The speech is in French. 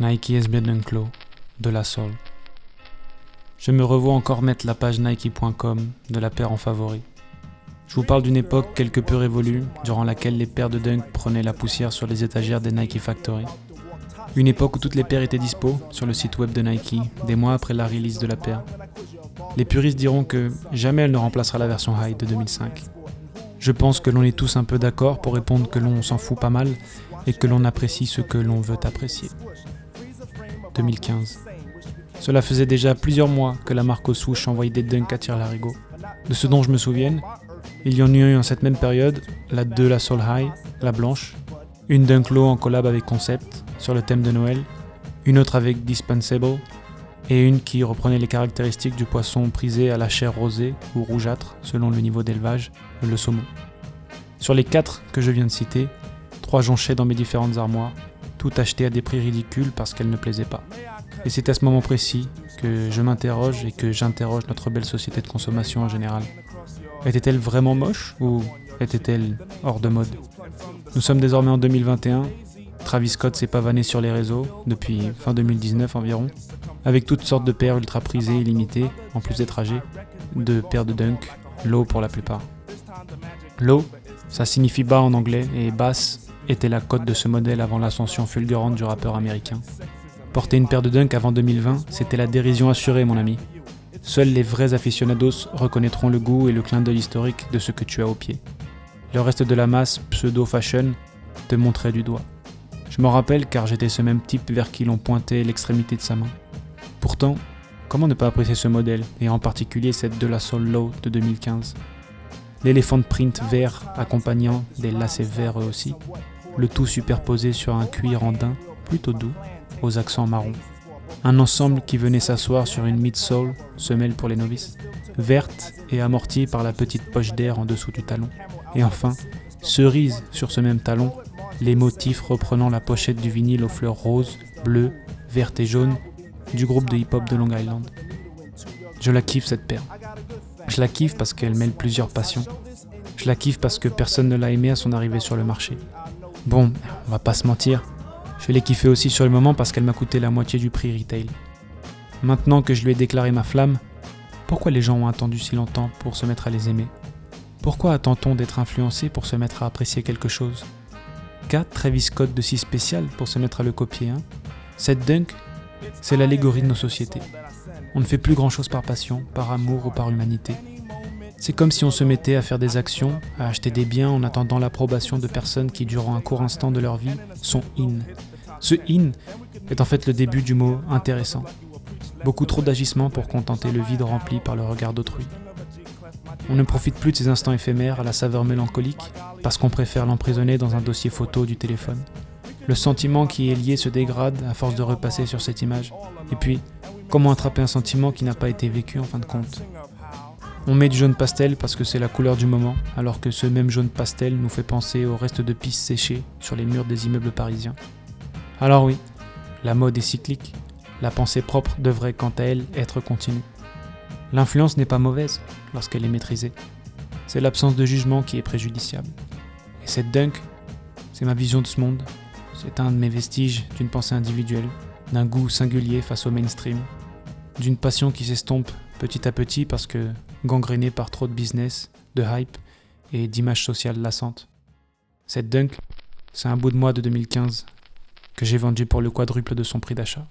Nike SB Dunk Low, de la Soul. Je me revois encore mettre la page Nike.com de la paire en favori. Je vous parle d'une époque quelque peu révolue, durant laquelle les paires de dunk prenaient la poussière sur les étagères des Nike Factory. Une époque où toutes les paires étaient dispo sur le site web de Nike, des mois après la release de la paire. Les puristes diront que jamais elle ne remplacera la version High de 2005. Je pense que l'on est tous un peu d'accord pour répondre que l'on s'en fout pas mal et que l'on apprécie ce que l'on veut apprécier. 2015. Cela faisait déjà plusieurs mois que la marque aux envoyait des dunks à tire-larigot. De ce dont je me souvienne, il y en eut en cette même période la 2 la Soul High, la blanche, une dunk low en collab avec Concept sur le thème de Noël, une autre avec Dispensable et une qui reprenait les caractéristiques du poisson prisé à la chair rosée ou rougeâtre selon le niveau d'élevage, le saumon. Sur les quatre que je viens de citer, trois jonchaient dans mes différentes armoires, tout acheté à des prix ridicules parce qu'elles ne plaisaient pas. Et c'est à ce moment précis que je m'interroge et que j'interroge notre belle société de consommation en général. Était-elle vraiment moche ou était-elle hors de mode? Nous sommes désormais en 2021. Travis Scott s'est pavané sur les réseaux depuis fin 2019 environ, avec toutes sortes de paires ultra prisées et limitées, en plus d'être âgées, de paires de dunk, low pour la plupart. Low, ça signifie bas en anglais et basse était la cote de ce modèle avant l'ascension fulgurante du rappeur américain. Porter une paire de dunk avant 2020, c'était la dérision assurée, mon ami. Seuls les vrais aficionados reconnaîtront le goût et le clin d'œil historique de ce que tu as au pied. Le reste de la masse pseudo-fashion te montrait du doigt. Je m'en rappelle car j'étais ce même type vers qui l'on pointait l'extrémité de sa main. Pourtant, comment ne pas apprécier ce modèle, et en particulier cette de la Soul Low de 2015 L'éléphant print vert accompagnant des lacets verts eux aussi, le tout superposé sur un cuir en plutôt doux, aux accents marrons. Un ensemble qui venait s'asseoir sur une midsole, semelle pour les novices, verte et amortie par la petite poche d'air en dessous du talon. Et enfin, cerise sur ce même talon, les motifs reprenant la pochette du vinyle aux fleurs roses, bleues, vertes et jaunes du groupe de hip-hop de Long Island. Je la kiffe cette paire. Je la kiffe parce qu'elle mêle plusieurs passions. Je la kiffe parce que personne ne l'a aimée à son arrivée sur le marché. Bon, on va pas se mentir, je l'ai kiffée aussi sur le moment parce qu'elle m'a coûté la moitié du prix retail. Maintenant que je lui ai déclaré ma flamme, pourquoi les gens ont attendu si longtemps pour se mettre à les aimer? Pourquoi attend-on d'être influencé pour se mettre à apprécier quelque chose? Qu'a Travis Scott de si spécial pour se mettre à le copier hein? Cette dunk, c'est l'allégorie de nos sociétés. On ne fait plus grand-chose par passion, par amour ou par humanité. C'est comme si on se mettait à faire des actions, à acheter des biens en attendant l'approbation de personnes qui, durant un court instant de leur vie, sont in. Ce in est en fait le début du mot intéressant. Beaucoup trop d'agissements pour contenter le vide rempli par le regard d'autrui. On ne profite plus de ces instants éphémères à la saveur mélancolique parce qu'on préfère l'emprisonner dans un dossier photo du téléphone. Le sentiment qui est lié se dégrade à force de repasser sur cette image. Et puis, comment attraper un sentiment qui n'a pas été vécu en fin de compte? On met du jaune pastel parce que c'est la couleur du moment, alors que ce même jaune pastel nous fait penser au reste de pistes séchées sur les murs des immeubles parisiens. Alors oui, la mode est cyclique, la pensée propre devrait quant à elle être continue. L'influence n'est pas mauvaise lorsqu'elle est maîtrisée. C'est l'absence de jugement qui est préjudiciable. Et cette dunk, c'est ma vision de ce monde. C'est un de mes vestiges d'une pensée individuelle, d'un goût singulier face au mainstream, d'une passion qui s'estompe petit à petit parce que gangrénée par trop de business, de hype et d'images sociales lassantes. Cette dunk, c'est un bout de moi de 2015 que j'ai vendu pour le quadruple de son prix d'achat.